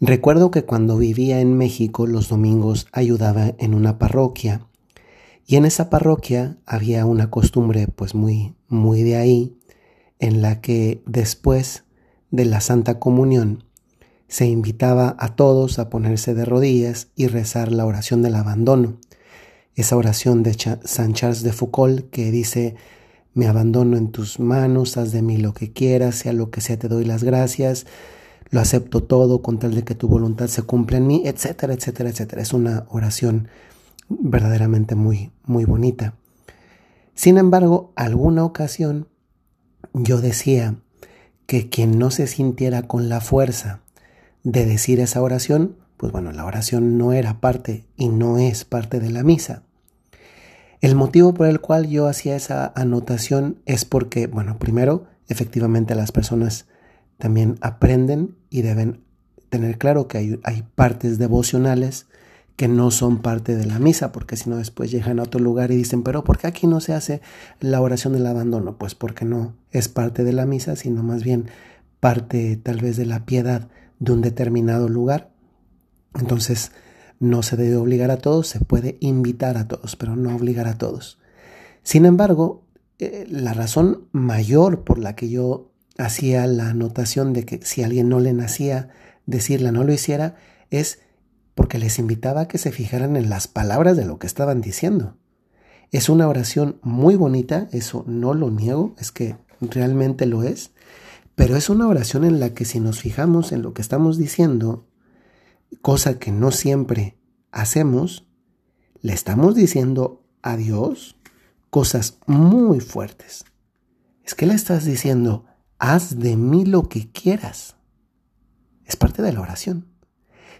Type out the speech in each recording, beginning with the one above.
Recuerdo que cuando vivía en México los domingos ayudaba en una parroquia y en esa parroquia había una costumbre pues muy muy de ahí en la que después de la Santa Comunión se invitaba a todos a ponerse de rodillas y rezar la oración del abandono. Esa oración de San Charles de Foucault que dice me abandono en tus manos, haz de mí lo que quieras, sea lo que sea, te doy las gracias, lo acepto todo con tal de que tu voluntad se cumpla en mí, etcétera, etcétera, etcétera. Es una oración verdaderamente muy, muy bonita. Sin embargo, alguna ocasión yo decía que quien no se sintiera con la fuerza de decir esa oración, pues bueno, la oración no era parte y no es parte de la misa. El motivo por el cual yo hacía esa anotación es porque, bueno, primero, efectivamente las personas también aprenden y deben tener claro que hay, hay partes devocionales que no son parte de la misa, porque si no después llegan a otro lugar y dicen, pero ¿por qué aquí no se hace la oración del abandono? Pues porque no es parte de la misa, sino más bien parte tal vez de la piedad de un determinado lugar. Entonces, no se debe obligar a todos, se puede invitar a todos, pero no obligar a todos. Sin embargo, eh, la razón mayor por la que yo hacía la anotación de que si alguien no le nacía decirla no lo hiciera es porque les invitaba a que se fijaran en las palabras de lo que estaban diciendo. Es una oración muy bonita, eso no lo niego, es que realmente lo es, pero es una oración en la que si nos fijamos en lo que estamos diciendo, cosa que no siempre hacemos, le estamos diciendo a Dios cosas muy fuertes. Es que le estás diciendo, haz de mí lo que quieras. Es parte de la oración.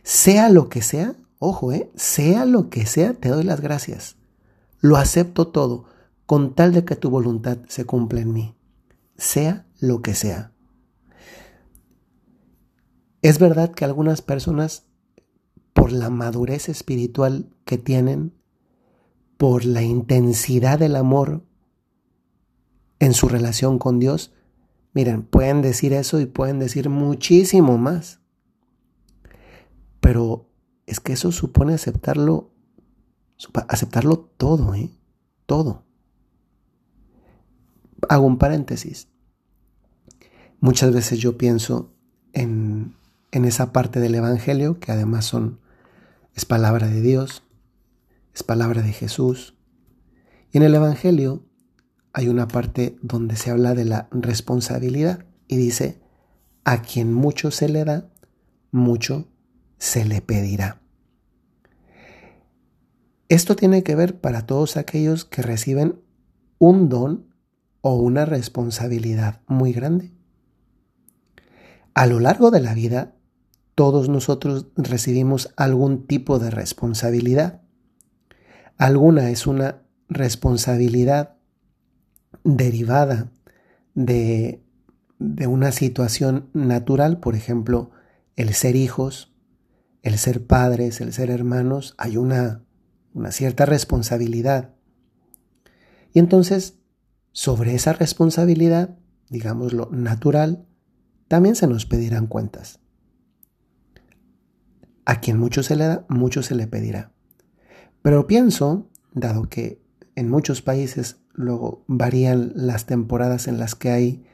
Sea lo que sea, ojo, eh, sea lo que sea, te doy las gracias. Lo acepto todo, con tal de que tu voluntad se cumpla en mí. Sea lo que sea. Es verdad que algunas personas, por la madurez espiritual que tienen, por la intensidad del amor en su relación con Dios, miren, pueden decir eso y pueden decir muchísimo más. Pero es que eso supone aceptarlo, aceptarlo todo, ¿eh? Todo. Hago un paréntesis. Muchas veces yo pienso en, en esa parte del Evangelio, que además son, es palabra de Dios, es palabra de Jesús. Y en el Evangelio hay una parte donde se habla de la responsabilidad y dice, a quien mucho se le da, mucho se le pedirá. Esto tiene que ver para todos aquellos que reciben un don o una responsabilidad muy grande. A lo largo de la vida, todos nosotros recibimos algún tipo de responsabilidad. Alguna es una responsabilidad derivada de, de una situación natural, por ejemplo, el ser hijos, el ser padres, el ser hermanos, hay una, una cierta responsabilidad. Y entonces, sobre esa responsabilidad, digámoslo, natural, también se nos pedirán cuentas. A quien mucho se le da, mucho se le pedirá. Pero pienso, dado que en muchos países luego varían las temporadas en las que hay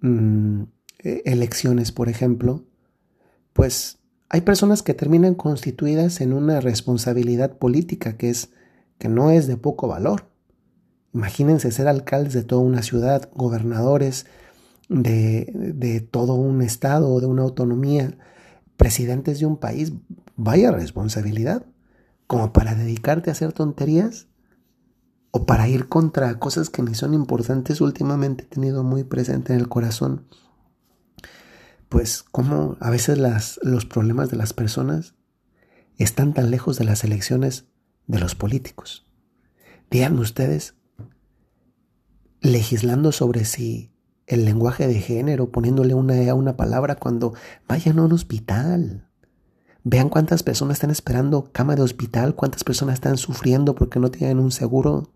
mm, e-, elecciones, por ejemplo, pues hay personas que terminan constituidas en una responsabilidad política que es que no es de poco valor. Imagínense ser alcaldes de toda una ciudad, gobernadores de, de todo un estado o de una autonomía, presidentes de un país. Vaya responsabilidad. Como para dedicarte a hacer tonterías o para ir contra cosas que ni son importantes, últimamente he tenido muy presente en el corazón pues cómo a veces las, los problemas de las personas están tan lejos de las elecciones de los políticos. Díganme ustedes, legislando sobre si el lenguaje de género, poniéndole una E a una palabra cuando vayan a un hospital. Vean cuántas personas están esperando cama de hospital, cuántas personas están sufriendo porque no tienen un seguro.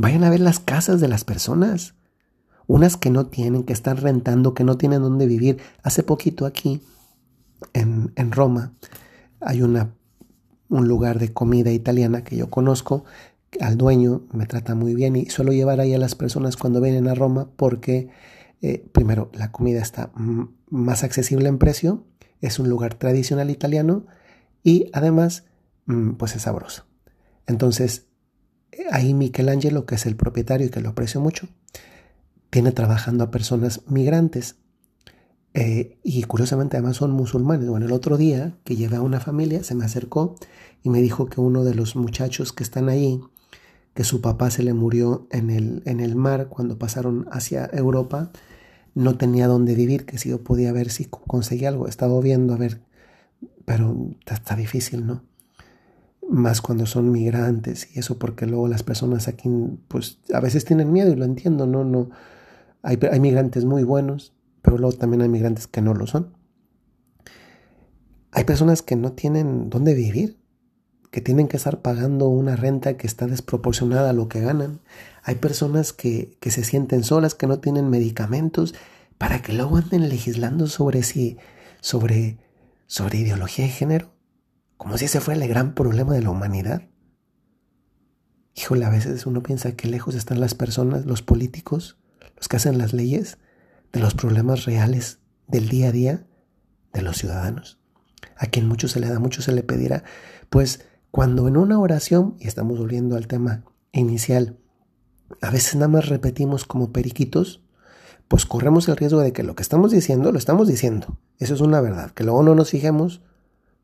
Vayan a ver las casas de las personas unas que no tienen, que están rentando, que no tienen dónde vivir. Hace poquito aquí en, en Roma hay una, un lugar de comida italiana que yo conozco. Al dueño me trata muy bien y suelo llevar ahí a las personas cuando vienen a Roma porque, eh, primero, la comida está más accesible en precio, es un lugar tradicional italiano y además, mm, pues es sabroso. Entonces, ahí Michelangelo, que es el propietario y que lo aprecio mucho, tiene trabajando a personas migrantes. Eh, y curiosamente además son musulmanes. Bueno, el otro día que llevé a una familia, se me acercó y me dijo que uno de los muchachos que están ahí, que su papá se le murió en el, en el mar cuando pasaron hacia Europa, no tenía dónde vivir, que si yo podía ver si conseguía algo. He estado viendo a ver, pero está difícil, ¿no? Más cuando son migrantes y eso, porque luego las personas aquí, pues a veces tienen miedo y lo entiendo, ¿no? no hay, hay migrantes muy buenos, pero luego también hay migrantes que no lo son. Hay personas que no tienen dónde vivir, que tienen que estar pagando una renta que está desproporcionada a lo que ganan. Hay personas que, que se sienten solas, que no tienen medicamentos, para que luego anden legislando sobre si, sobre, sobre ideología de género, como si ese fuera el gran problema de la humanidad. Híjole, a veces uno piensa que lejos están las personas, los políticos, los que hacen las leyes, de los problemas reales del día a día de los ciudadanos. A quien mucho se le da, mucho se le pedirá. Pues cuando en una oración, y estamos volviendo al tema inicial, a veces nada más repetimos como periquitos, pues corremos el riesgo de que lo que estamos diciendo, lo estamos diciendo. Eso es una verdad. Que luego no nos fijemos,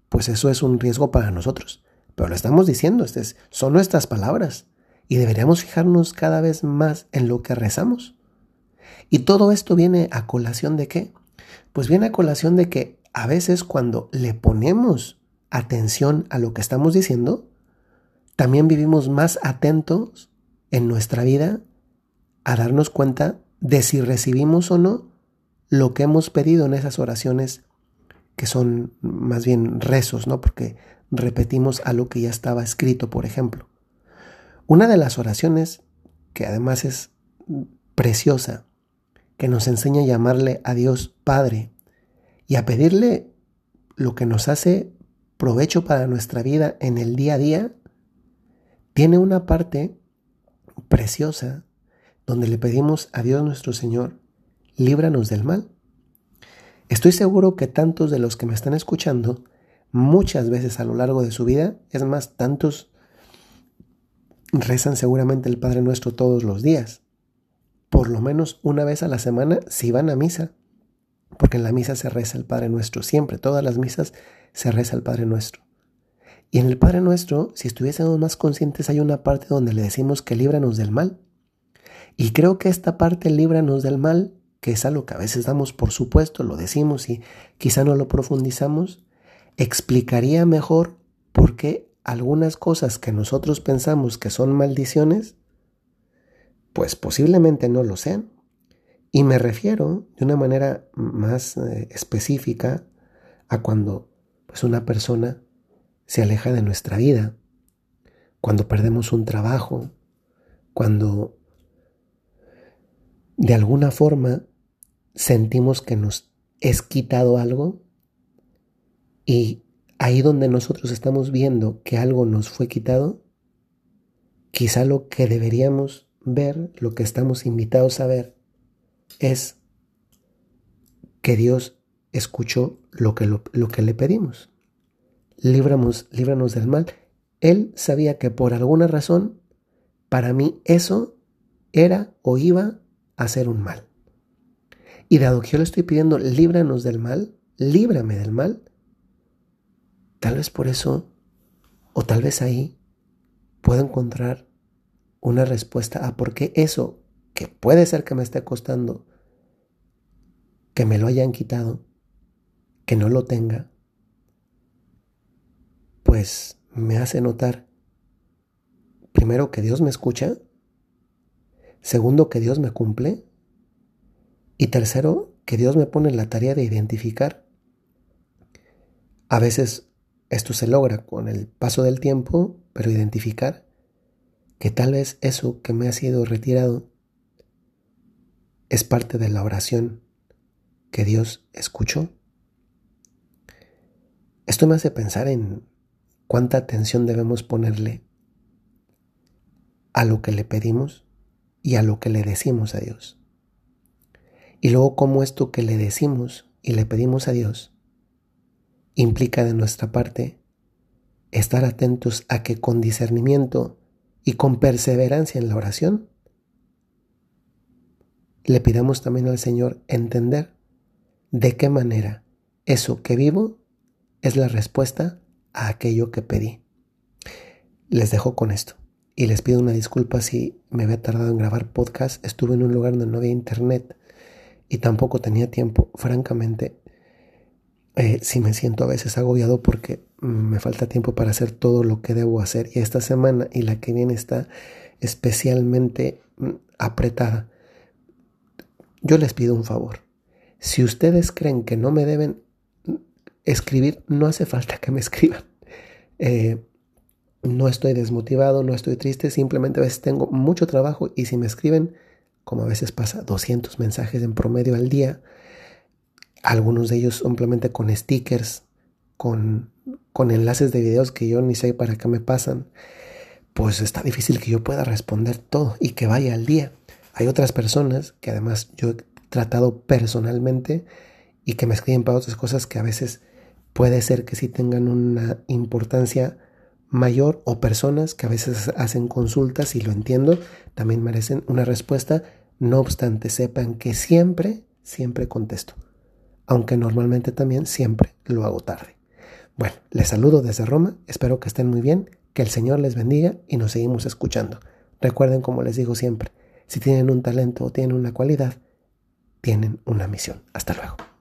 pues eso es un riesgo para nosotros. Pero lo estamos diciendo, este son nuestras palabras. Y deberíamos fijarnos cada vez más en lo que rezamos. Y todo esto viene a colación de qué? Pues viene a colación de que a veces cuando le ponemos atención a lo que estamos diciendo, también vivimos más atentos en nuestra vida a darnos cuenta de si recibimos o no lo que hemos pedido en esas oraciones que son más bien rezos, ¿no? Porque repetimos a lo que ya estaba escrito, por ejemplo. Una de las oraciones que además es preciosa que nos enseña a llamarle a Dios Padre y a pedirle lo que nos hace provecho para nuestra vida en el día a día, tiene una parte preciosa donde le pedimos a Dios nuestro Señor, líbranos del mal. Estoy seguro que tantos de los que me están escuchando, muchas veces a lo largo de su vida, es más, tantos rezan seguramente el Padre Nuestro todos los días por lo menos una vez a la semana si van a misa, porque en la misa se reza el Padre Nuestro, siempre, todas las misas se reza el Padre Nuestro. Y en el Padre Nuestro, si estuviésemos más conscientes, hay una parte donde le decimos que líbranos del mal. Y creo que esta parte, líbranos del mal, que es algo que a veces damos por supuesto, lo decimos y quizá no lo profundizamos, explicaría mejor por qué algunas cosas que nosotros pensamos que son maldiciones, pues posiblemente no lo sean. Y me refiero de una manera más eh, específica a cuando pues, una persona se aleja de nuestra vida, cuando perdemos un trabajo, cuando de alguna forma sentimos que nos es quitado algo y ahí donde nosotros estamos viendo que algo nos fue quitado, quizá lo que deberíamos ver, lo que estamos invitados a ver, es que Dios escuchó lo que, lo, que le pedimos. Líbranos, líbranos del mal. Él sabía que por alguna razón, para mí eso era o iba a ser un mal. Y dado que yo le estoy pidiendo, líbranos del mal, líbrame del mal, tal vez por eso, o tal vez ahí, puedo encontrar una respuesta a por qué eso, que puede ser que me esté costando, que me lo hayan quitado, que no lo tenga, pues me hace notar, primero, que Dios me escucha, segundo, que Dios me cumple, y tercero, que Dios me pone la tarea de identificar. A veces esto se logra con el paso del tiempo, pero identificar que tal vez eso que me ha sido retirado es parte de la oración que Dios escuchó. Esto me hace pensar en cuánta atención debemos ponerle a lo que le pedimos y a lo que le decimos a Dios. Y luego cómo esto que le decimos y le pedimos a Dios implica de nuestra parte estar atentos a que con discernimiento y con perseverancia en la oración le pidamos también al Señor entender de qué manera eso que vivo es la respuesta a aquello que pedí. Les dejo con esto y les pido una disculpa si me había tardado en grabar podcast. Estuve en un lugar donde no había internet y tampoco tenía tiempo. Francamente, eh, sí me siento a veces agobiado porque me falta tiempo para hacer todo lo que debo hacer y esta semana y la que viene está especialmente mm, apretada. Yo les pido un favor. Si ustedes creen que no me deben escribir, no hace falta que me escriban. Eh, no estoy desmotivado, no estoy triste, simplemente a veces tengo mucho trabajo y si me escriben, como a veces pasa, 200 mensajes en promedio al día, algunos de ellos simplemente con stickers, con, con enlaces de videos que yo ni sé para qué me pasan, pues está difícil que yo pueda responder todo y que vaya al día. Hay otras personas que además yo he tratado personalmente y que me escriben para otras cosas que a veces puede ser que sí tengan una importancia mayor o personas que a veces hacen consultas y lo entiendo, también merecen una respuesta. No obstante, sepan que siempre, siempre contesto, aunque normalmente también siempre lo hago tarde. Bueno, les saludo desde Roma, espero que estén muy bien, que el Señor les bendiga y nos seguimos escuchando. Recuerden, como les digo siempre, si tienen un talento o tienen una cualidad, tienen una misión. Hasta luego.